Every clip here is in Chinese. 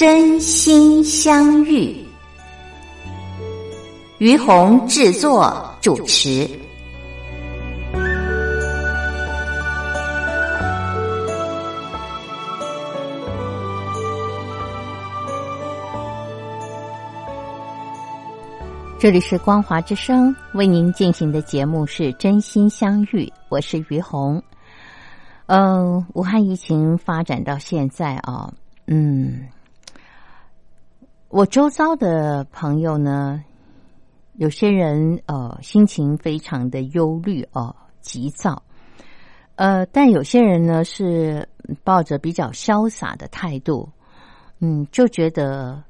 真心相遇，于红制作主持。这里是光华之声为您进行的节目是真心相遇，我是于红。嗯，武汉疫情发展到现在啊，嗯。我周遭的朋友呢，有些人呃心情非常的忧虑哦，急躁，呃，但有些人呢是抱着比较潇洒的态度，嗯，就觉得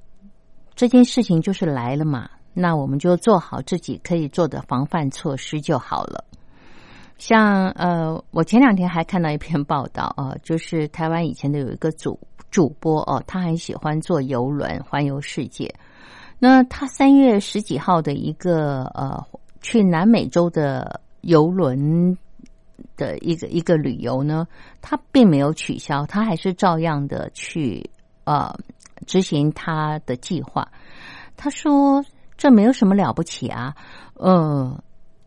这件事情就是来了嘛，那我们就做好自己可以做的防范措施就好了。像呃，我前两天还看到一篇报道啊，就是台湾以前的有一个组。主播哦，他很喜欢坐游轮环游世界。那他三月十几号的一个呃去南美洲的游轮的一个一个旅游呢，他并没有取消，他还是照样的去呃执行他的计划。他说：“这没有什么了不起啊，嗯，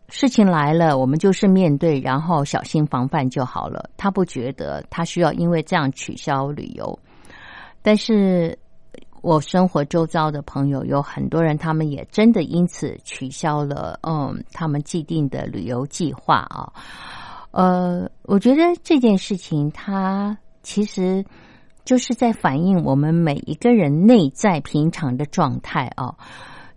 事情来了，我们就是面对，然后小心防范就好了。”他不觉得他需要因为这样取消旅游。但是，我生活周遭的朋友有很多人，他们也真的因此取消了嗯他们既定的旅游计划啊。呃，我觉得这件事情它其实就是在反映我们每一个人内在平常的状态啊。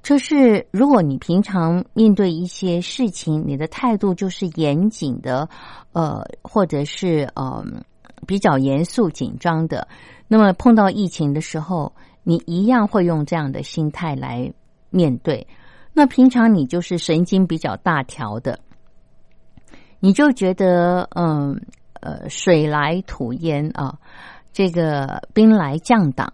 就是如果你平常面对一些事情，你的态度就是严谨的，呃，或者是嗯比较严肃紧张的。那么碰到疫情的时候，你一样会用这样的心态来面对。那平常你就是神经比较大条的，你就觉得嗯呃水来土淹啊，这个兵来将挡，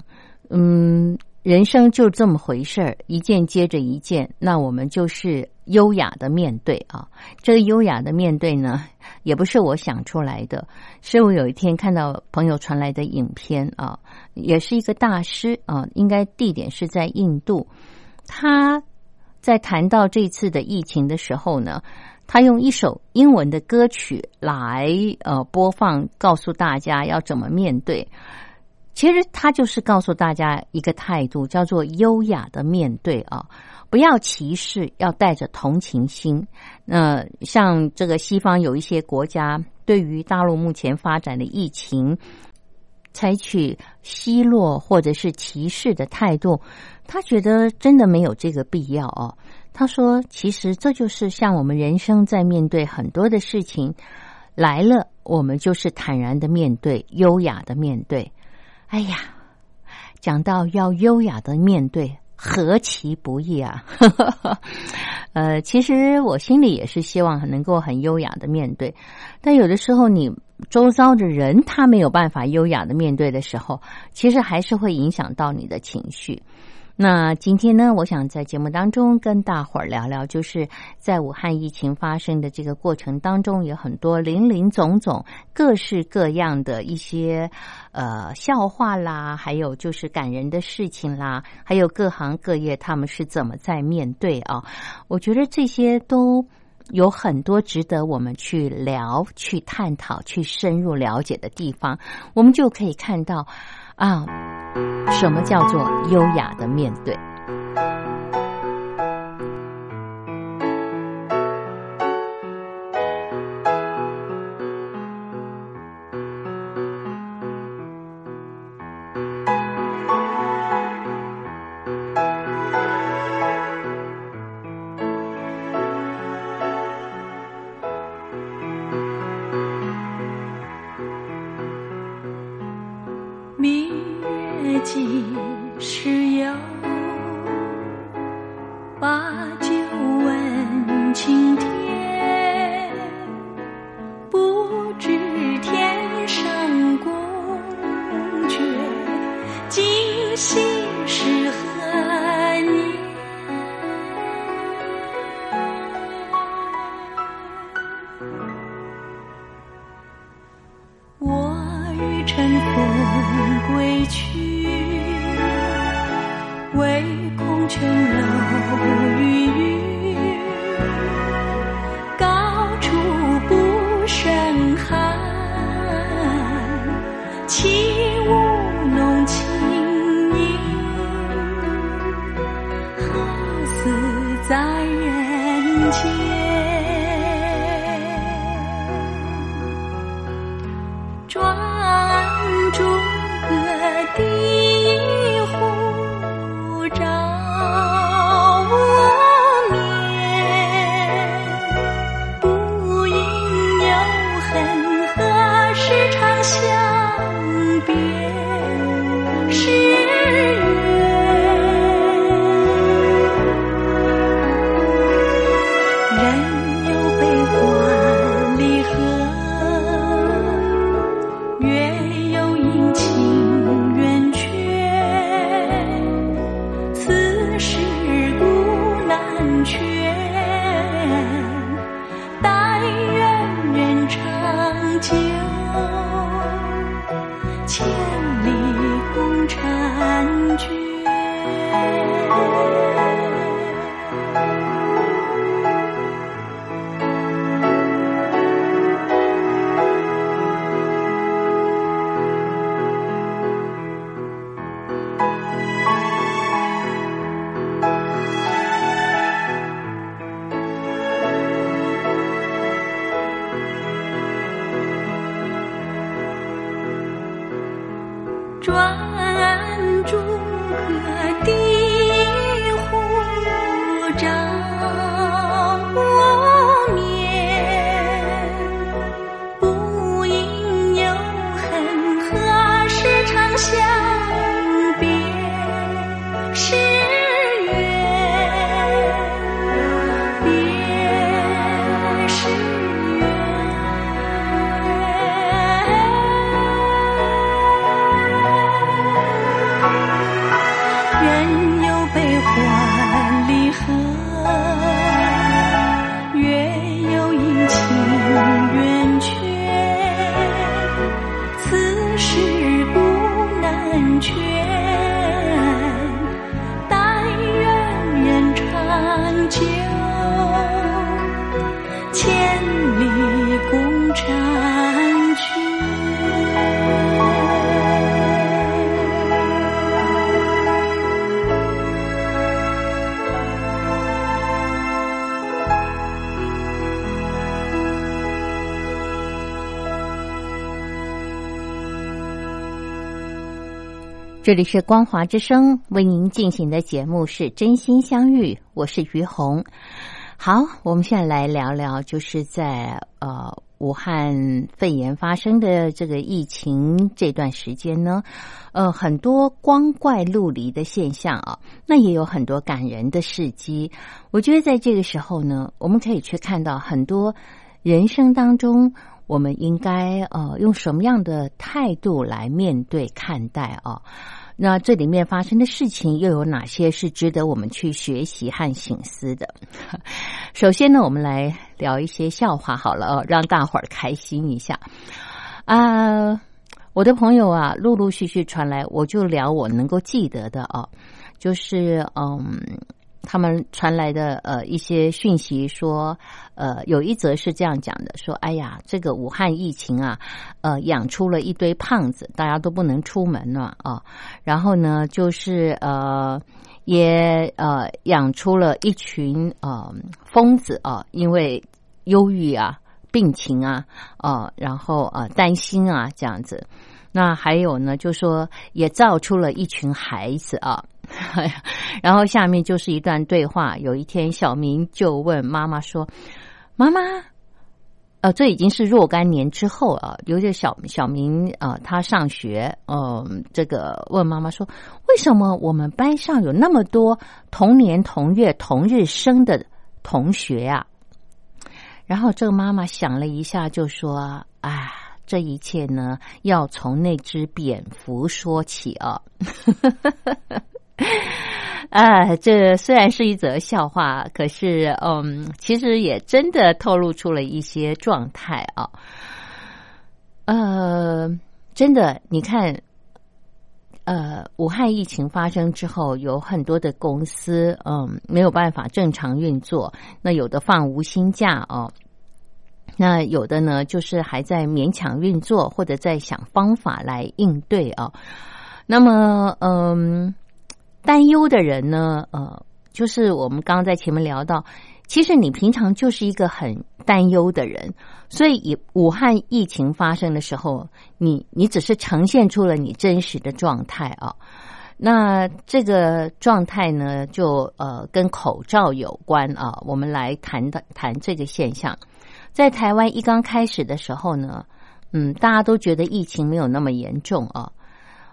嗯。人生就这么回事儿，一件接着一件。那我们就是优雅的面对啊。这个优雅的面对呢，也不是我想出来的，是我有一天看到朋友传来的影片啊，也是一个大师啊，应该地点是在印度。他在谈到这次的疫情的时候呢，他用一首英文的歌曲来呃播放，告诉大家要怎么面对。其实他就是告诉大家一个态度，叫做优雅的面对啊，不要歧视，要带着同情心。那像这个西方有一些国家，对于大陆目前发展的疫情，采取奚落或者是歧视的态度，他觉得真的没有这个必要哦。他说，其实这就是像我们人生在面对很多的事情来了，我们就是坦然的面对，优雅的面对。哎呀，讲到要优雅的面对，何其不易啊！呃，其实我心里也是希望能够很优雅的面对，但有的时候你周遭的人他没有办法优雅的面对的时候，其实还是会影响到你的情绪。那今天呢，我想在节目当中跟大伙儿聊聊，就是在武汉疫情发生的这个过程当中，有很多林林总总、各式各样的一些呃笑话啦，还有就是感人的事情啦，还有各行各业他们是怎么在面对啊？我觉得这些都有很多值得我们去聊、去探讨、去深入了解的地方，我们就可以看到。啊，什么叫做优雅的面对？这里是光华之声为您进行的节目是真心相遇，我是于红。好，我们现在来聊聊，就是在呃武汉肺炎发生的这个疫情这段时间呢，呃很多光怪陆离的现象啊，那也有很多感人的事迹。我觉得在这个时候呢，我们可以去看到很多人生当中。我们应该呃用什么样的态度来面对看待啊？那这里面发生的事情又有哪些是值得我们去学习和醒思的？首先呢，我们来聊一些笑话好了哦，让大伙儿开心一下啊！我的朋友啊，陆陆续续传来，我就聊我能够记得的啊，就是嗯。他们传来的呃一些讯息说，呃，有一则是这样讲的，说，哎呀，这个武汉疫情啊，呃，养出了一堆胖子，大家都不能出门了啊。然后呢，就是呃，也呃养出了一群呃疯子啊，因为忧郁啊、病情啊，啊，然后啊担心啊这样子。那还有呢，就说也造出了一群孩子啊。然后下面就是一段对话。有一天，小明就问妈妈说：“妈妈，呃，这已经是若干年之后啊。有些小小明啊，他上学，嗯，这个问妈妈说：为什么我们班上有那么多同年同月同日生的同学呀？”然后这个妈妈想了一下，就说：“哎，这一切呢，要从那只蝙蝠说起啊。”啊，这虽然是一则笑话，可是，嗯，其实也真的透露出了一些状态啊。呃，真的，你看，呃，武汉疫情发生之后，有很多的公司，嗯，没有办法正常运作，那有的放无薪假哦，那有的呢，就是还在勉强运作，或者在想方法来应对啊。那么，嗯。担忧的人呢？呃，就是我们刚刚在前面聊到，其实你平常就是一个很担忧的人，所以以武汉疫情发生的时候，你你只是呈现出了你真实的状态啊。那这个状态呢，就呃跟口罩有关啊。我们来谈谈谈这个现象，在台湾一刚开始的时候呢，嗯，大家都觉得疫情没有那么严重啊，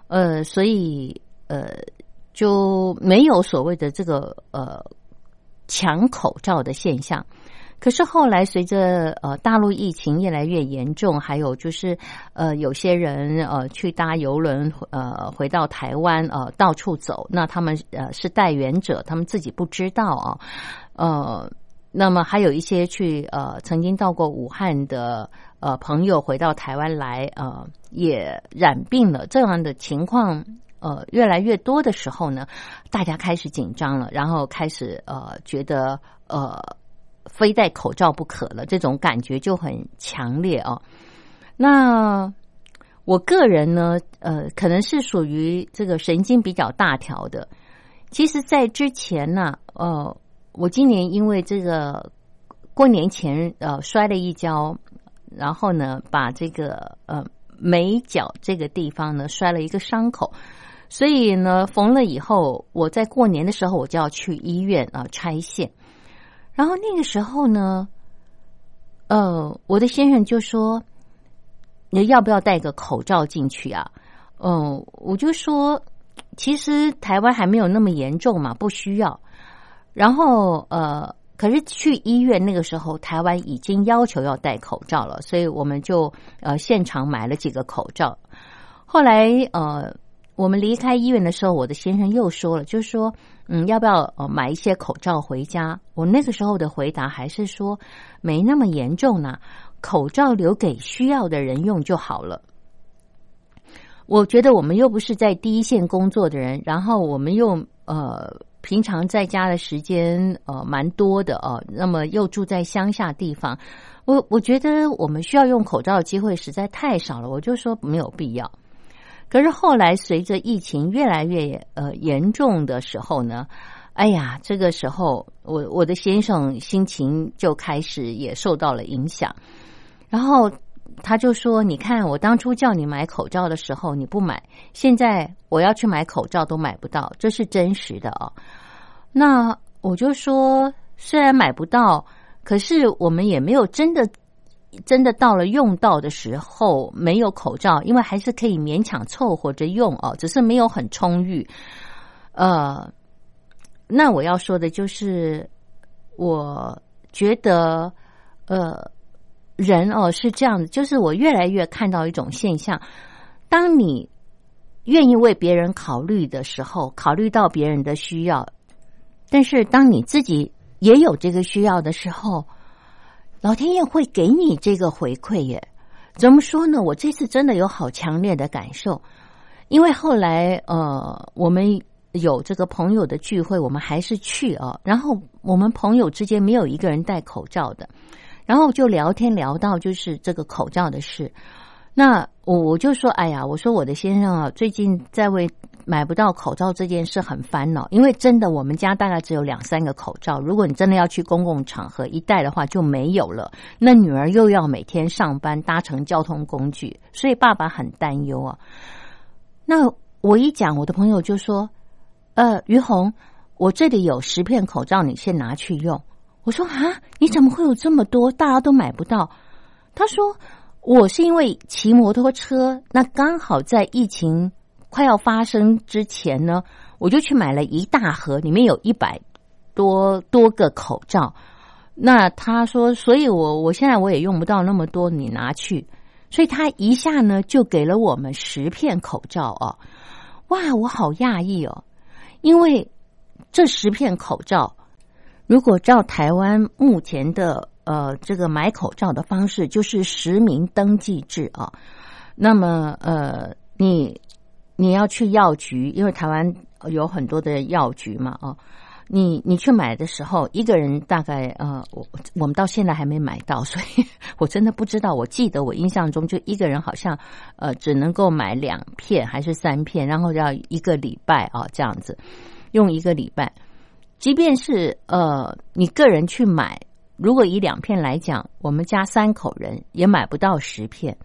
呃，所以呃。就没有所谓的这个呃抢口罩的现象，可是后来随着呃大陆疫情越来越严重，还有就是呃有些人呃去搭游轮呃回到台湾呃到处走，那他们呃是带源者，他们自己不知道啊，呃，那么还有一些去呃曾经到过武汉的呃朋友回到台湾来呃也染病了，这样的情况。呃越来越多的时候呢，大家开始紧张了，然后开始呃觉得呃非戴口罩不可了，这种感觉就很强烈哦。那我个人呢，呃，可能是属于这个神经比较大条的。其实，在之前呢，呃，我今年因为这个过年前呃摔了一跤，然后呢，把这个呃眉角这个地方呢摔了一个伤口，所以呢缝了以后，我在过年的时候我就要去医院啊拆线，然后那个时候呢，呃，我的先生就说：“你要不要戴个口罩进去啊？”嗯，我就说。其实台湾还没有那么严重嘛，不需要。然后呃，可是去医院那个时候，台湾已经要求要戴口罩了，所以我们就呃现场买了几个口罩。后来呃，我们离开医院的时候，我的先生又说了，就是说嗯，要不要呃买一些口罩回家？我那个时候的回答还是说没那么严重呢，口罩留给需要的人用就好了。我觉得我们又不是在第一线工作的人，然后我们又呃平常在家的时间呃蛮多的哦，那么又住在乡下地方，我我觉得我们需要用口罩的机会实在太少了，我就说没有必要。可是后来随着疫情越来越呃严重的时候呢，哎呀，这个时候我我的先生心情就开始也受到了影响，然后。他就说：“你看，我当初叫你买口罩的时候你不买，现在我要去买口罩都买不到，这是真实的哦。”那我就说：“虽然买不到，可是我们也没有真的真的到了用到的时候没有口罩，因为还是可以勉强凑合着用哦，只是没有很充裕。”呃，那我要说的就是，我觉得，呃。人哦是这样的，就是我越来越看到一种现象：当你愿意为别人考虑的时候，考虑到别人的需要，但是当你自己也有这个需要的时候，老天爷会给你这个回馈耶。怎么说呢？我这次真的有好强烈的感受，因为后来呃，我们有这个朋友的聚会，我们还是去啊，然后我们朋友之间没有一个人戴口罩的。然后就聊天聊到就是这个口罩的事，那我我就说，哎呀，我说我的先生啊，最近在为买不到口罩这件事很烦恼，因为真的我们家大概只有两三个口罩，如果你真的要去公共场合一戴的话就没有了。那女儿又要每天上班搭乘交通工具，所以爸爸很担忧啊。那我一讲，我的朋友就说，呃，于红，我这里有十片口罩，你先拿去用。我说啊，你怎么会有这么多？大家都买不到。他说，我是因为骑摩托车，那刚好在疫情快要发生之前呢，我就去买了一大盒，里面有一百多多个口罩。那他说，所以我我现在我也用不到那么多，你拿去。所以他一下呢就给了我们十片口罩哦。哇，我好讶异哦，因为这十片口罩。如果照台湾目前的呃这个买口罩的方式，就是实名登记制啊，那么呃你你要去药局，因为台湾有很多的药局嘛啊，你你去买的时候，一个人大概呃我我们到现在还没买到，所以我真的不知道。我记得我印象中就一个人好像呃只能够买两片还是三片，然后要一个礼拜啊这样子用一个礼拜。即便是呃，你个人去买，如果以两片来讲，我们家三口人也买不到十片。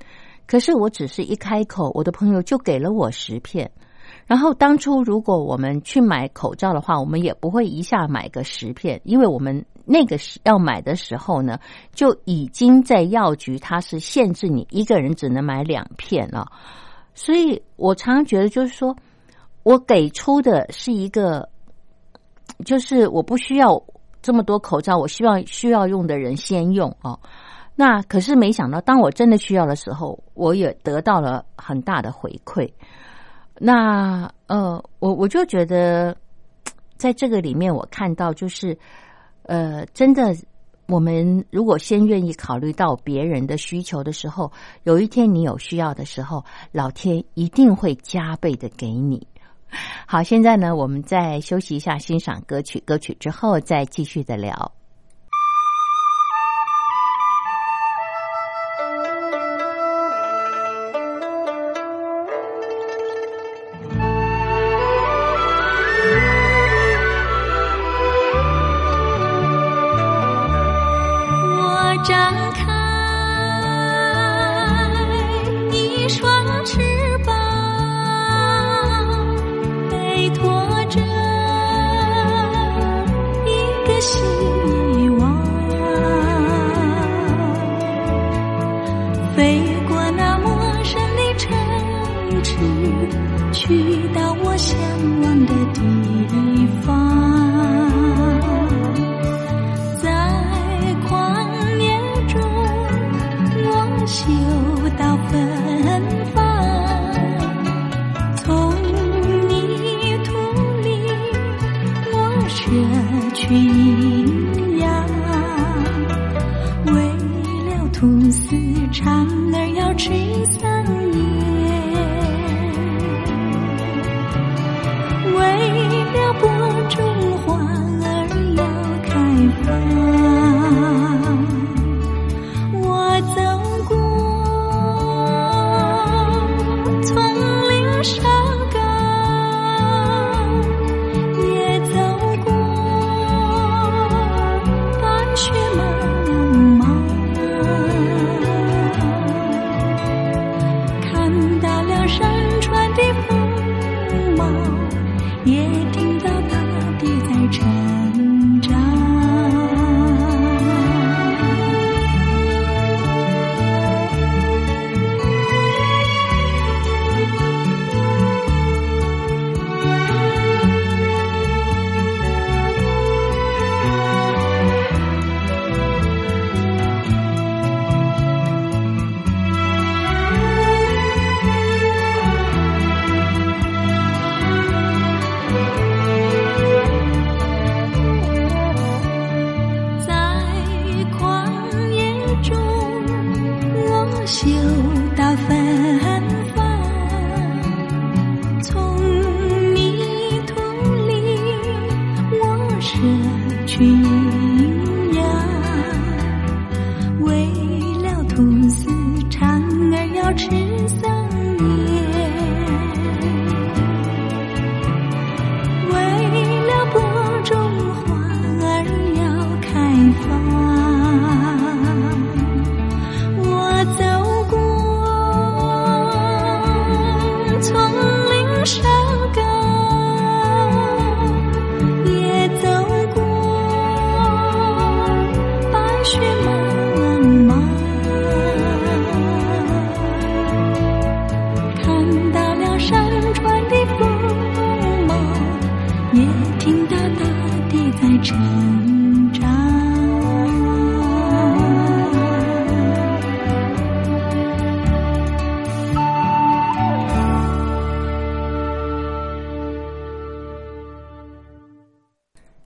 可是我只是一开口，我的朋友就给了我十片。然后当初如果我们去买口罩的话，我们也不会一下买个十片，因为我们那个时要买的时候呢，就已经在药局，它是限制你一个人只能买两片了。所以我常常觉得，就是说我给出的是一个。就是我不需要这么多口罩，我希望需要用的人先用哦。那可是没想到，当我真的需要的时候，我也得到了很大的回馈。那呃，我我就觉得，在这个里面，我看到就是呃，真的，我们如果先愿意考虑到别人的需求的时候，有一天你有需要的时候，老天一定会加倍的给你。好，现在呢，我们再休息一下，欣赏歌曲，歌曲之后再继续的聊。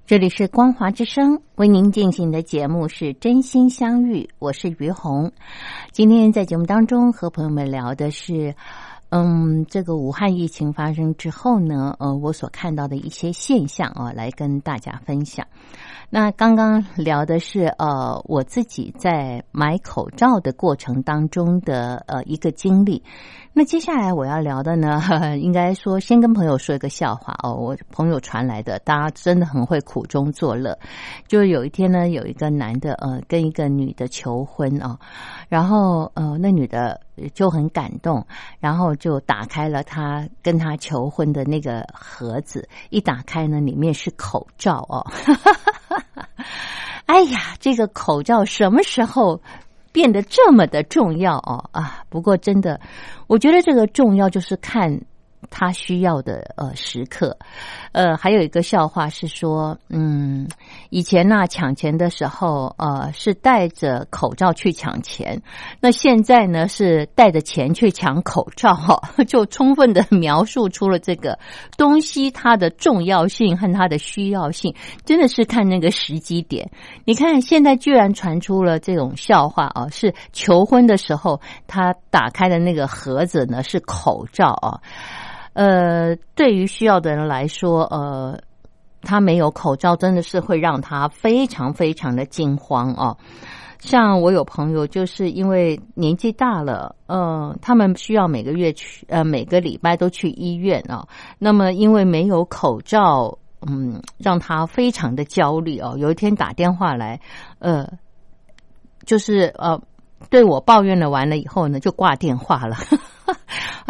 这里是光华之声为您进行的节目是真心相遇，我是于红。今天在节目当中和朋友们聊的是，嗯，这个武汉疫情发生之后呢，呃，我所看到的一些现象啊，来跟大家分享。那刚刚聊的是呃，我自己在买口罩的过程当中的呃一个经历。那接下来我要聊的呢，应该说先跟朋友说一个笑话哦，我朋友传来的，大家真的很会苦中作乐。就有一天呢，有一个男的呃跟一个女的求婚啊，然后呃那女的就很感动，然后就打开了他跟他求婚的那个盒子，一打开呢，里面是口罩哦。哎呀，这个口罩什么时候？变得这么的重要哦啊！不过真的，我觉得这个重要就是看。他需要的呃时刻，呃，还有一个笑话是说，嗯，以前呢抢钱的时候，呃，是戴着口罩去抢钱，那现在呢是带着钱去抢口罩，哈，就充分的描述出了这个东西它的重要性和它的需要性，真的是看那个时机点。你看现在居然传出了这种笑话啊，是求婚的时候他打开的那个盒子呢是口罩啊。呃，对于需要的人来说，呃，他没有口罩，真的是会让他非常非常的惊慌哦。像我有朋友，就是因为年纪大了，呃，他们需要每个月去，呃，每个礼拜都去医院啊。那么因为没有口罩，嗯，让他非常的焦虑哦。有一天打电话来，呃，就是呃，对我抱怨了完了以后呢，就挂电话了。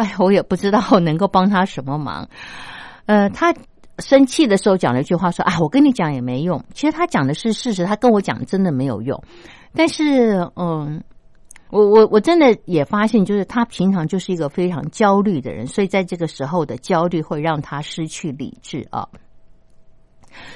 哎，我也不知道能够帮他什么忙。呃，他生气的时候讲了一句话，说：“啊，我跟你讲也没用。”其实他讲的是事实，他跟我讲真的没有用。但是，嗯，我我我真的也发现，就是他平常就是一个非常焦虑的人，所以在这个时候的焦虑会让他失去理智啊。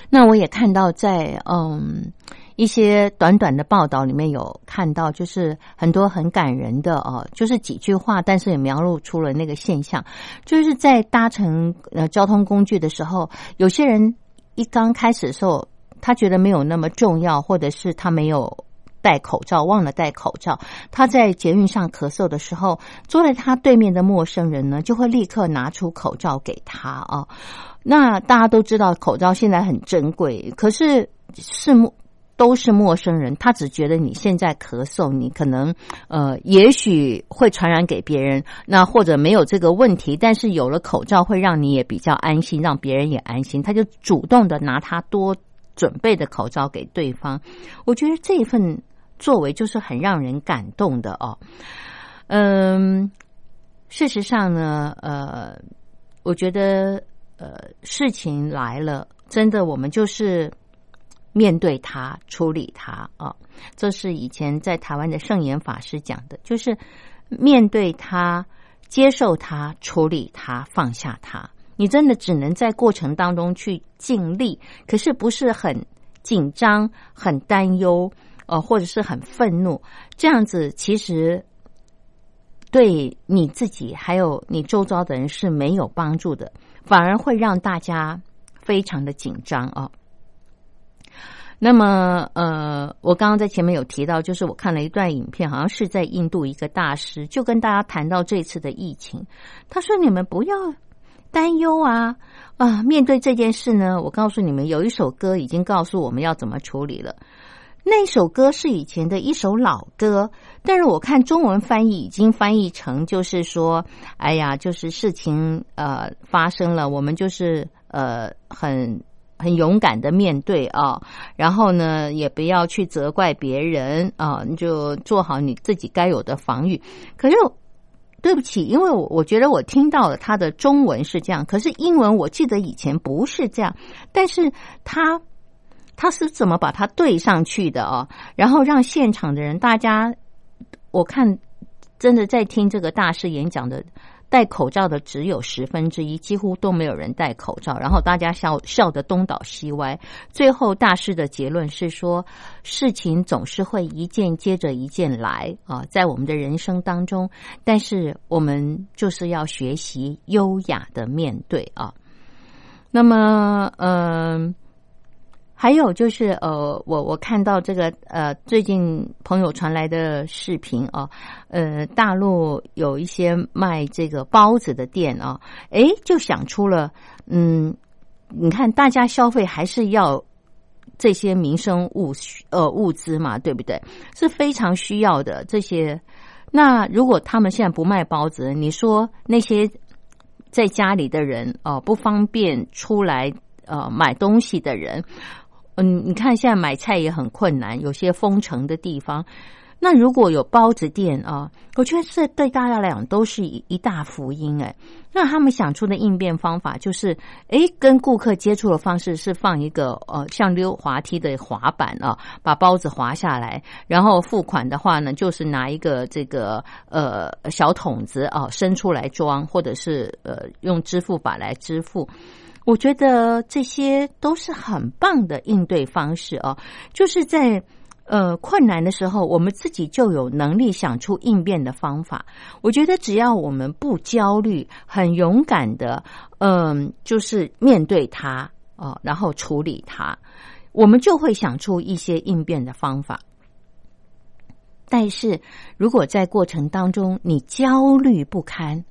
那我也看到，在嗯一些短短的报道里面有看到，就是很多很感人的哦，就是几句话，但是也描述出了那个现象，就是在搭乘呃交通工具的时候，有些人一刚开始的时候，他觉得没有那么重要，或者是他没有。戴口罩，忘了戴口罩。他在捷运上咳嗽的时候，坐在他对面的陌生人呢，就会立刻拿出口罩给他啊。那大家都知道，口罩现在很珍贵，可是是陌都是陌生人，他只觉得你现在咳嗽，你可能呃，也许会传染给别人，那或者没有这个问题，但是有了口罩会让你也比较安心，让别人也安心，他就主动的拿他多准备的口罩给对方。我觉得这一份。作为就是很让人感动的哦，嗯，事实上呢，呃，我觉得呃，事情来了，真的我们就是面对它，处理它啊。这是以前在台湾的圣严法师讲的，就是面对它，接受它，处理它，放下它。你真的只能在过程当中去尽力，可是不是很紧张、很担忧。呃，或者是很愤怒，这样子其实对你自己还有你周遭的人是没有帮助的，反而会让大家非常的紧张哦。那么，呃，我刚刚在前面有提到，就是我看了一段影片，好像是在印度一个大师就跟大家谈到这次的疫情，他说：“你们不要担忧啊啊！面对这件事呢，我告诉你们，有一首歌已经告诉我们要怎么处理了。”那首歌是以前的一首老歌，但是我看中文翻译已经翻译成，就是说，哎呀，就是事情呃发生了，我们就是呃很很勇敢的面对啊，然后呢也不要去责怪别人啊，你就做好你自己该有的防御。可是对不起，因为我我觉得我听到了他的中文是这样，可是英文我记得以前不是这样，但是他。他是怎么把它对上去的啊？然后让现场的人，大家我看真的在听这个大师演讲的，戴口罩的只有十分之一，几乎都没有人戴口罩。然后大家笑笑得东倒西歪。最后大师的结论是说，事情总是会一件接着一件来啊，在我们的人生当中，但是我们就是要学习优雅的面对啊。那么，嗯。还有就是，呃，我我看到这个，呃，最近朋友传来的视频啊，呃，大陆有一些卖这个包子的店啊，哎，就想出了，嗯，你看大家消费还是要这些民生物呃物资嘛，对不对？是非常需要的这些。那如果他们现在不卖包子，你说那些在家里的人哦，不方便出来呃买东西的人。嗯，你看现在买菜也很困难，有些封城的地方。那如果有包子店啊，我觉得这对大家来讲都是一一大福音哎。那他们想出的应变方法就是，哎，跟顾客接触的方式是放一个呃像溜滑梯的滑板啊，把包子滑下来，然后付款的话呢，就是拿一个这个呃小桶子啊伸出来装，或者是呃用支付宝来支付。我觉得这些都是很棒的应对方式哦，就是在呃困难的时候，我们自己就有能力想出应变的方法。我觉得只要我们不焦虑，很勇敢的，嗯，就是面对它哦，然后处理它，我们就会想出一些应变的方法。但是如果在过程当中你焦虑不堪，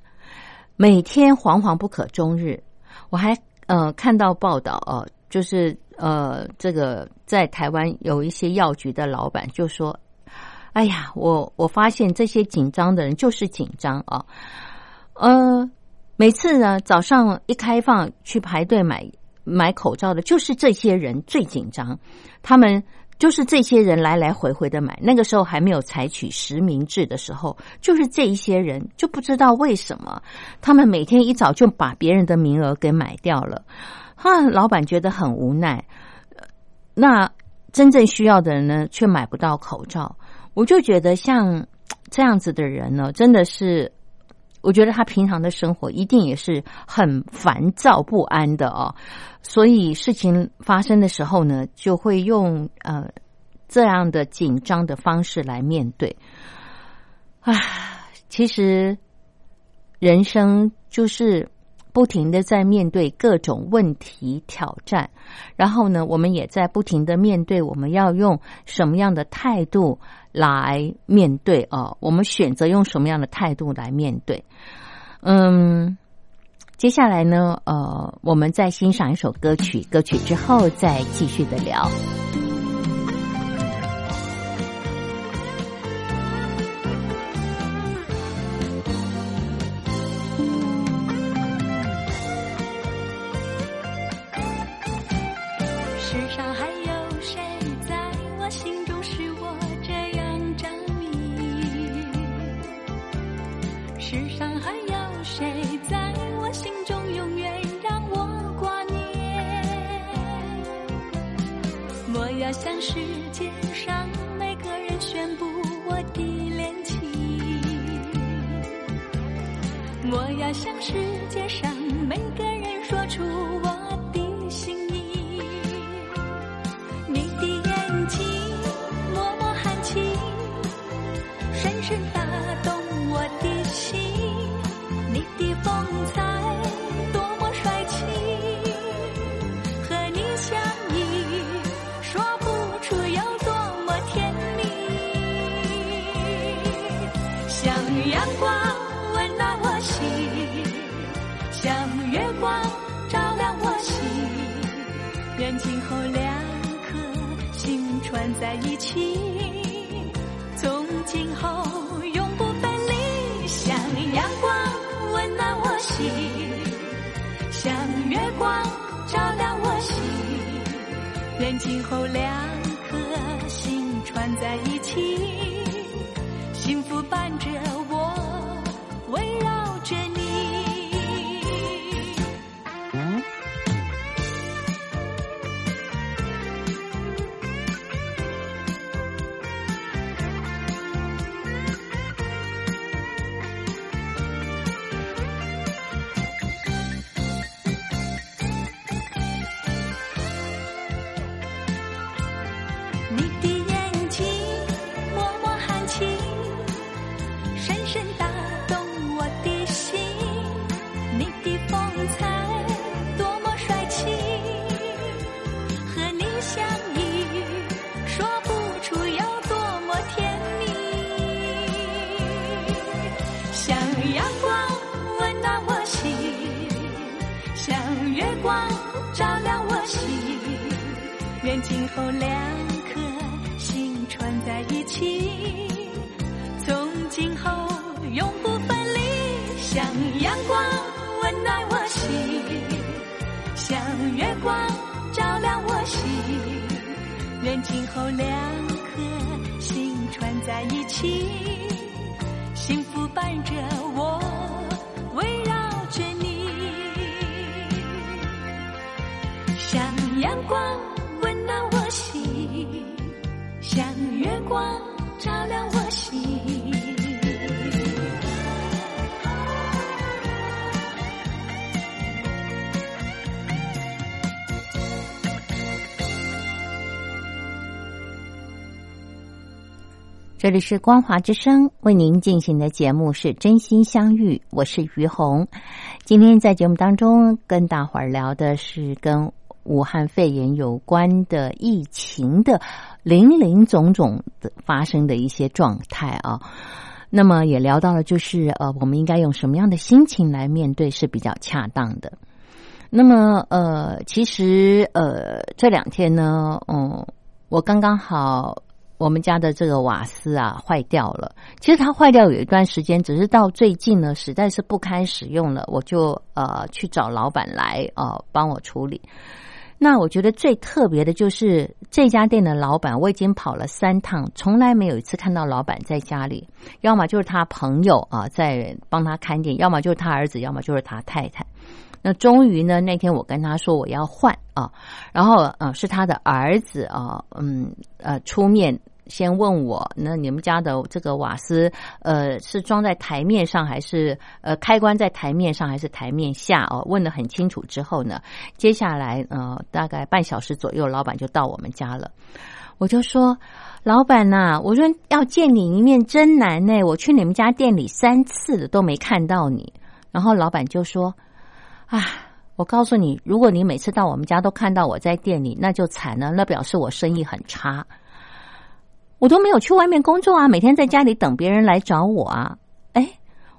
每天惶惶不可终日。我还呃看到报道哦，就是呃这个在台湾有一些药局的老板就说：“哎呀，我我发现这些紧张的人就是紧张啊，呃，每次呢早上一开放去排队买买口罩的，就是这些人最紧张，他们。”就是这些人来来回回的买，那个时候还没有采取实名制的时候，就是这一些人就不知道为什么，他们每天一早就把别人的名额给买掉了，哈，老板觉得很无奈。那真正需要的人呢，却买不到口罩，我就觉得像这样子的人呢，真的是。我觉得他平常的生活一定也是很烦躁不安的哦，所以事情发生的时候呢，就会用呃这样的紧张的方式来面对。啊，其实人生就是。不停的在面对各种问题挑战，然后呢，我们也在不停的面对，我们要用什么样的态度来面对啊？我们选择用什么样的态度来面对？嗯，接下来呢，呃，我们再欣赏一首歌曲，歌曲之后再继续的聊。世界上每个人宣布我的恋情，我要向世界上每个在一起，从今后永不分离。像阳光温暖我心，像月光照亮我心。愿今后两颗心串在一起，幸福伴着月光照亮我心，愿今后两颗心串在一起，从今后永不分离。像阳光温暖我心，像月光照亮我心。愿今后两颗心。串在一起，幸福伴着我，月光照亮我心。这里是光华之声为您进行的节目是真心相遇，我是于红。今天在节目当中跟大伙儿聊的是跟武汉肺炎有关的疫情的。林林总总的发生的一些状态啊，那么也聊到了，就是呃，我们应该用什么样的心情来面对是比较恰当的。那么呃，其实呃这两天呢，嗯，我刚刚好我们家的这个瓦斯啊坏掉了。其实它坏掉有一段时间，只是到最近呢，实在是不堪使用了，我就呃去找老板来呃帮我处理。那我觉得最特别的就是这家店的老板，我已经跑了三趟，从来没有一次看到老板在家里。要么就是他朋友啊在帮他看店，要么就是他儿子，要么就是他太太。那终于呢，那天我跟他说我要换啊，然后呃是他的儿子啊，嗯呃出面。先问我，那你们家的这个瓦斯，呃，是装在台面上还是呃开关在台面上还是台面下？哦，问的很清楚之后呢，接下来呃大概半小时左右，老板就到我们家了。我就说，老板呐，我说要见你一面真难呢，我去你们家店里三次了都没看到你。然后老板就说，啊，我告诉你，如果你每次到我们家都看到我在店里，那就惨了，那表示我生意很差。我都没有去外面工作啊，每天在家里等别人来找我啊。哎，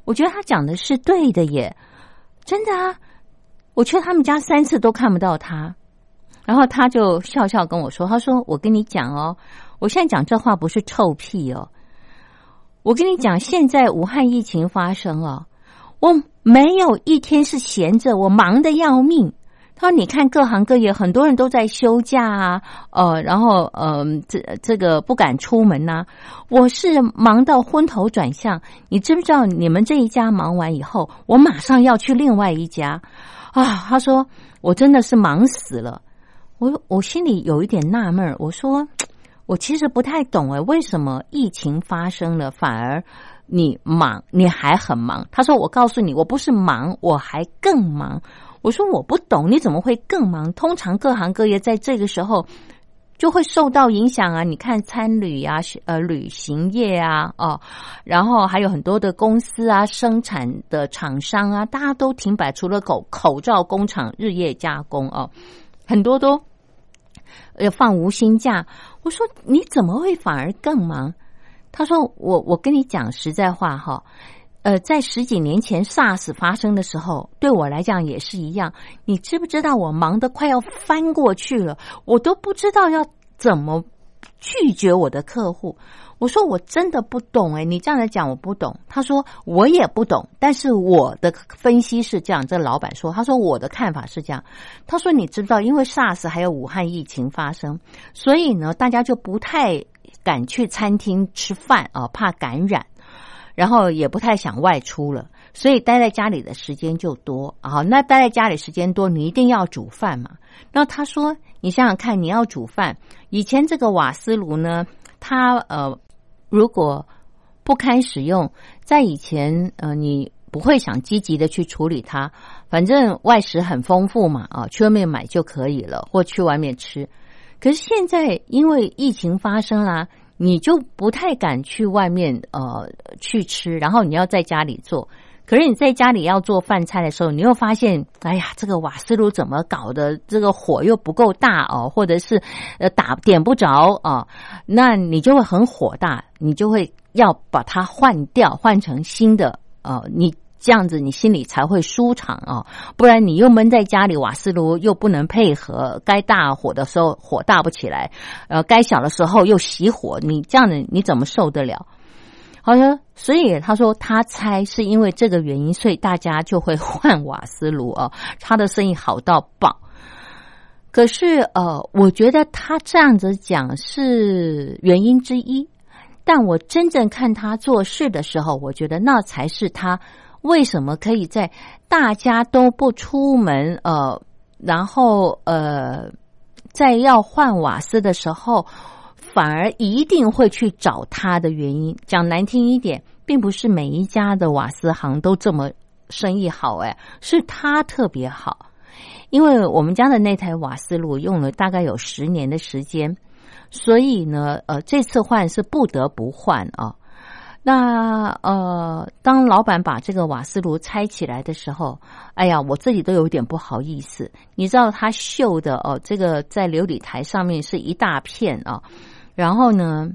我觉得他讲的是对的耶，真的啊。我去他们家三次都看不到他，然后他就笑笑跟我说：“他说我跟你讲哦，我现在讲这话不是臭屁哦，我跟你讲，现在武汉疫情发生了，我没有一天是闲着，我忙的要命。”他说：“你看，各行各业很多人都在休假啊，呃，然后呃，这这个不敢出门呐。我是忙到昏头转向。你知不知道？你们这一家忙完以后，我马上要去另外一家啊。”他说：“我真的是忙死了。”我我心里有一点纳闷我说：“我其实不太懂哎，为什么疫情发生了，反而你忙，你还很忙？”他说：“我告诉你，我不是忙，我还更忙。”我说我不懂，你怎么会更忙？通常各行各业在这个时候就会受到影响啊！你看餐旅呀、呃旅行业啊，哦，然后还有很多的公司啊、生产的厂商啊，大家都停摆，除了口口罩工厂日夜加工哦，很多都要放无薪假。我说你怎么会反而更忙？他说我我跟你讲实在话哈。呃，在十几年前 SARS 发生的时候，对我来讲也是一样。你知不知道我忙得快要翻过去了，我都不知道要怎么拒绝我的客户。我说我真的不懂哎，你这样来讲我不懂。他说我也不懂，但是我的分析是这样。这老板说，他说我的看法是这样。他说你知不知道，因为 SARS 还有武汉疫情发生，所以呢，大家就不太敢去餐厅吃饭啊，怕感染。然后也不太想外出了，所以待在家里的时间就多啊。那待在家里时间多，你一定要煮饭嘛。那他说：“你想想看，你要煮饭，以前这个瓦斯炉呢，它呃，如果不堪使用，在以前呃，你不会想积极的去处理它，反正外食很丰富嘛啊，去外面买就可以了，或去外面吃。可是现在因为疫情发生啦。”你就不太敢去外面呃去吃，然后你要在家里做。可是你在家里要做饭菜的时候，你又发现，哎呀，这个瓦斯炉怎么搞的？这个火又不够大哦，或者是呃打点不着啊，那你就会很火大，你就会要把它换掉，换成新的呃你。这样子你心里才会舒畅啊，不然你又闷在家里，瓦斯炉又不能配合，该大火的时候火大不起来，呃，该小的时候又熄火，你这样子你怎么受得了？好像，所以他说他猜是因为这个原因，所以大家就会换瓦斯炉啊，他的生意好到爆。可是呃，我觉得他这样子讲是原因之一，但我真正看他做事的时候，我觉得那才是他。为什么可以在大家都不出门，呃，然后呃，在要换瓦斯的时候，反而一定会去找他的原因？讲难听一点，并不是每一家的瓦斯行都这么生意好，哎，是他特别好。因为我们家的那台瓦斯炉用了大概有十年的时间，所以呢，呃，这次换是不得不换啊。那呃，当老板把这个瓦斯炉拆起来的时候，哎呀，我自己都有点不好意思。你知道他绣的哦，这个在琉璃台上面是一大片啊，然后呢，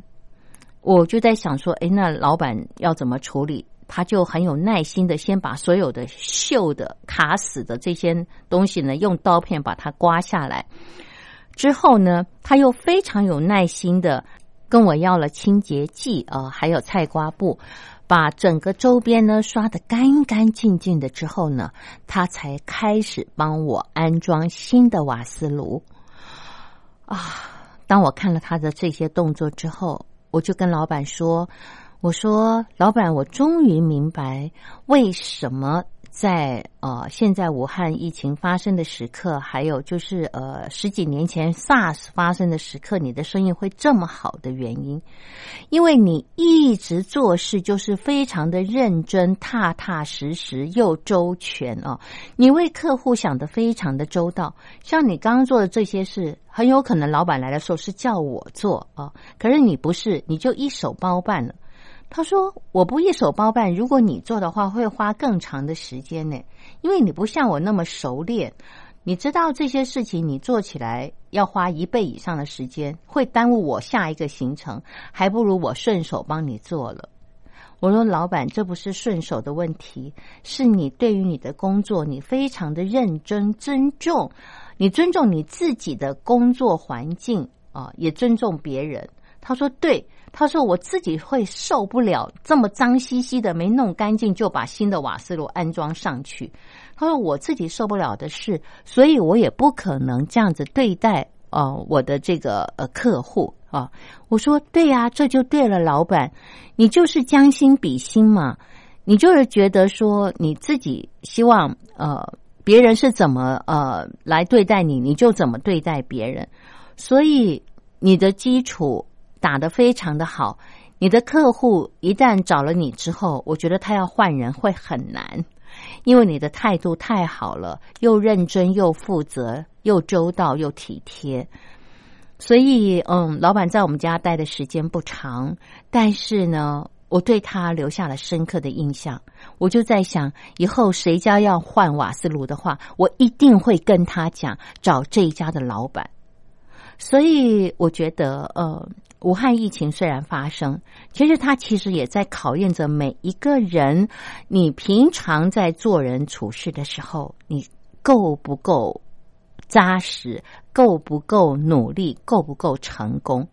我就在想说，哎，那老板要怎么处理？他就很有耐心的，先把所有的锈的、卡死的这些东西呢，用刀片把它刮下来。之后呢，他又非常有耐心的跟我要了清洁剂啊，还有菜瓜布，把整个周边呢刷的干干净净的。之后呢，他才开始帮我安装新的瓦斯炉。啊，当我看了他的这些动作之后，我就跟老板说。我说：“老板，我终于明白为什么在呃现在武汉疫情发生的时刻，还有就是呃十几年前 SARS 发生的时刻，你的生意会这么好的原因，因为你一直做事就是非常的认真、踏踏实实又周全啊！你为客户想的非常的周到，像你刚刚做的这些事，很有可能老板来的时候是叫我做啊，可是你不是，你就一手包办了。”他说：“我不一手包办，如果你做的话，会花更长的时间呢。因为你不像我那么熟练，你知道这些事情，你做起来要花一倍以上的时间，会耽误我下一个行程，还不如我顺手帮你做了。”我说：“老板，这不是顺手的问题，是你对于你的工作，你非常的认真、尊重，你尊重你自己的工作环境啊，也尊重别人。”他说：“对。”他说：“我自己会受不了这么脏兮兮的，没弄干净就把新的瓦斯炉安装上去。”他说：“我自己受不了的是，所以我也不可能这样子对待呃我的这个呃客户啊。”我说：“对呀，这就对了，老板，你就是将心比心嘛，你就是觉得说你自己希望呃别人是怎么呃来对待你，你就怎么对待别人，所以你的基础。”打得非常的好，你的客户一旦找了你之后，我觉得他要换人会很难，因为你的态度太好了，又认真又负责又周到又体贴，所以嗯，老板在我们家待的时间不长，但是呢，我对他留下了深刻的印象。我就在想，以后谁家要换瓦斯炉的话，我一定会跟他讲找这一家的老板。所以我觉得，呃。武汉疫情虽然发生，其实它其实也在考验着每一个人。你平常在做人处事的时候，你够不够扎实？够不够努力？够不够成功？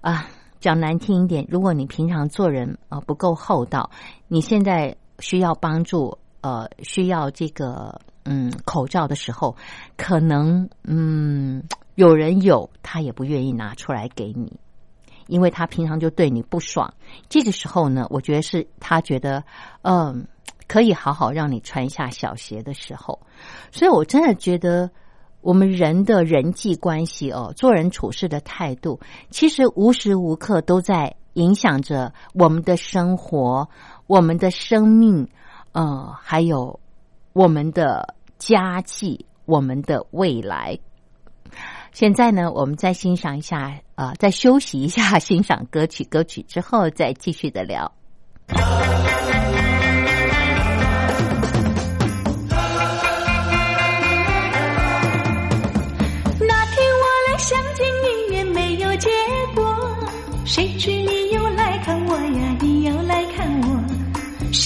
啊，讲难听一点，如果你平常做人啊不够厚道，你现在需要帮助，呃，需要这个嗯口罩的时候，可能嗯有人有，他也不愿意拿出来给你。因为他平常就对你不爽，这个时候呢，我觉得是他觉得，嗯，可以好好让你穿下小鞋的时候，所以我真的觉得，我们人的人际关系哦，做人处事的态度，其实无时无刻都在影响着我们的生活、我们的生命，呃，还有我们的家计、我们的未来。现在呢，我们再欣赏一下，啊，再休息一下，欣赏歌曲，歌曲之后再继续的聊。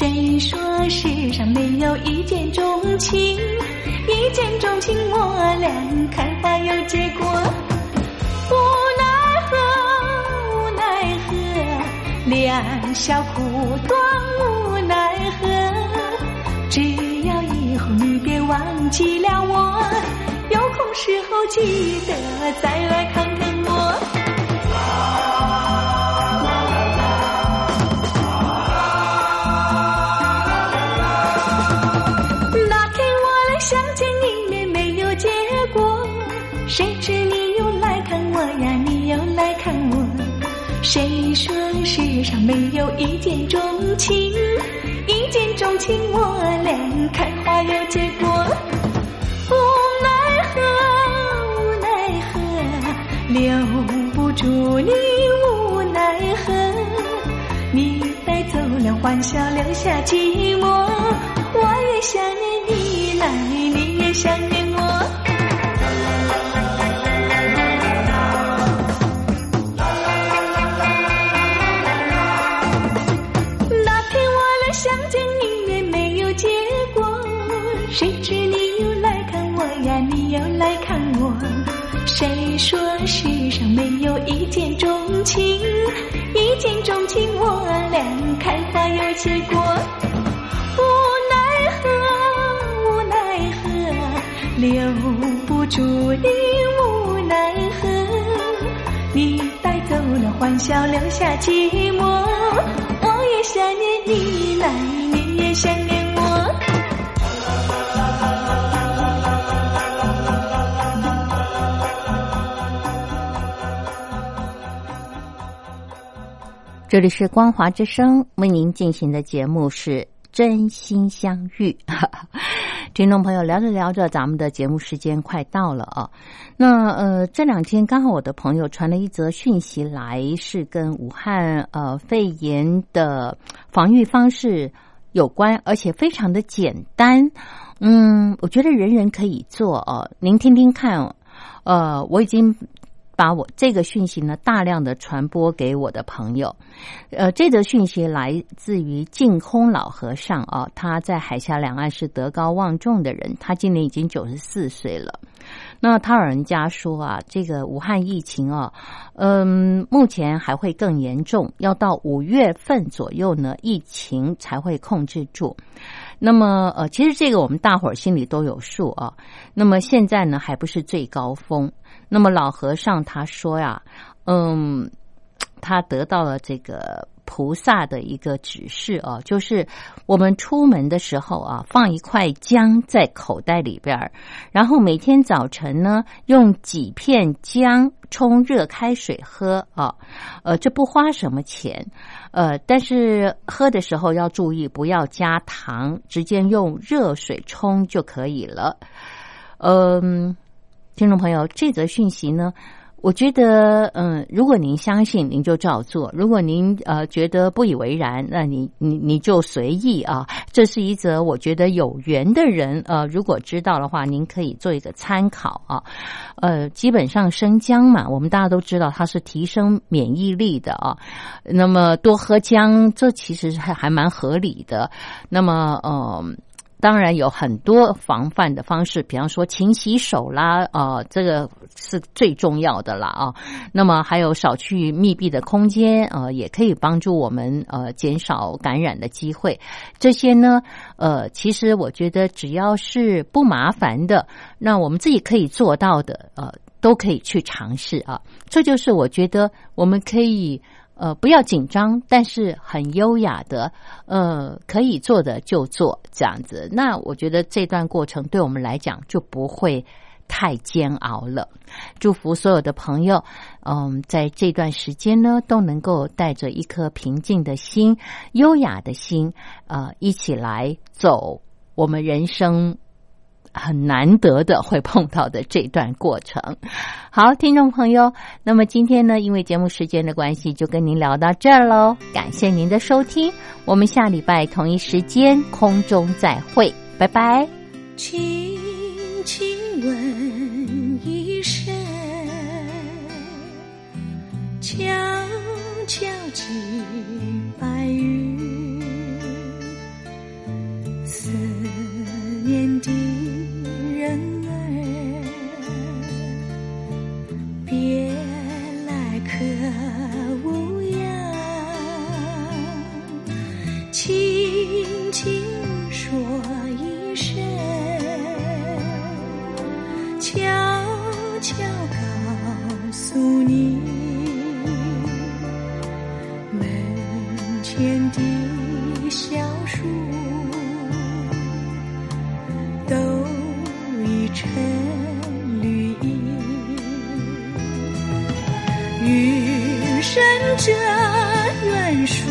谁说世上没有一见钟情？一见钟情，我俩开花有结果。无奈何，无奈何，两小苦短，无奈何。只要以后你别忘记了我，有空时候记得再来看看我。你说世上没有一见钟情？一见钟情，我俩开花有结果。无奈何，无奈何，留不住你，无奈何。你带走了欢笑，留下寂寞。我也想念你来，你也想笑，留下寂寞。我也想念你，来，你也想念我。这里是光华之声为您进行的节目是真心相遇，听众朋友聊着聊着，咱们的节目时间快到了啊。那呃，这两天刚好我的朋友传了一则讯息来，是跟武汉呃肺炎的防御方式有关，而且非常的简单。嗯，我觉得人人可以做哦。您听听看，呃，我已经。把我这个讯息呢，大量的传播给我的朋友。呃，这则讯息来自于净空老和尚啊，他在海峡两岸是德高望重的人，他今年已经九十四岁了。那他老人家说啊，这个武汉疫情啊，嗯，目前还会更严重，要到五月份左右呢，疫情才会控制住。那么，呃，其实这个我们大伙儿心里都有数啊。那么现在呢，还不是最高峰。那么老和尚他说呀，嗯，他得到了这个菩萨的一个指示啊，就是我们出门的时候啊，放一块姜在口袋里边然后每天早晨呢，用几片姜冲热开水喝啊，呃，这不花什么钱，呃，但是喝的时候要注意不要加糖，直接用热水冲就可以了，嗯。听众朋友，这则讯息呢，我觉得，嗯，如果您相信，您就照做；如果您呃觉得不以为然，那你你你就随意啊。这是一则我觉得有缘的人，呃，如果知道的话，您可以做一个参考啊。呃，基本上生姜嘛，我们大家都知道它是提升免疫力的啊。那么多喝姜，这其实还还蛮合理的。那么，嗯。当然有很多防范的方式，比方说勤洗手啦，啊，这个是最重要的啦啊。那么还有少去密闭的空间，呃，也可以帮助我们呃减少感染的机会。这些呢，呃，其实我觉得只要是不麻烦的，那我们自己可以做到的，呃，都可以去尝试啊。这就是我觉得我们可以。呃，不要紧张，但是很优雅的，呃，可以做的就做这样子。那我觉得这段过程对我们来讲就不会太煎熬了。祝福所有的朋友，嗯，在这段时间呢，都能够带着一颗平静的心、优雅的心，呃，一起来走我们人生。很难得的会碰到的这段过程，好，听众朋友，那么今天呢，因为节目时间的关系，就跟您聊到这儿喽。感谢您的收听，我们下礼拜同一时间空中再会，拜拜。轻轻问一声，悄悄寄白云，思念的。人儿别来可无恙？轻轻说一声，悄悄告诉你，门前的小尘绿意。云深遮远树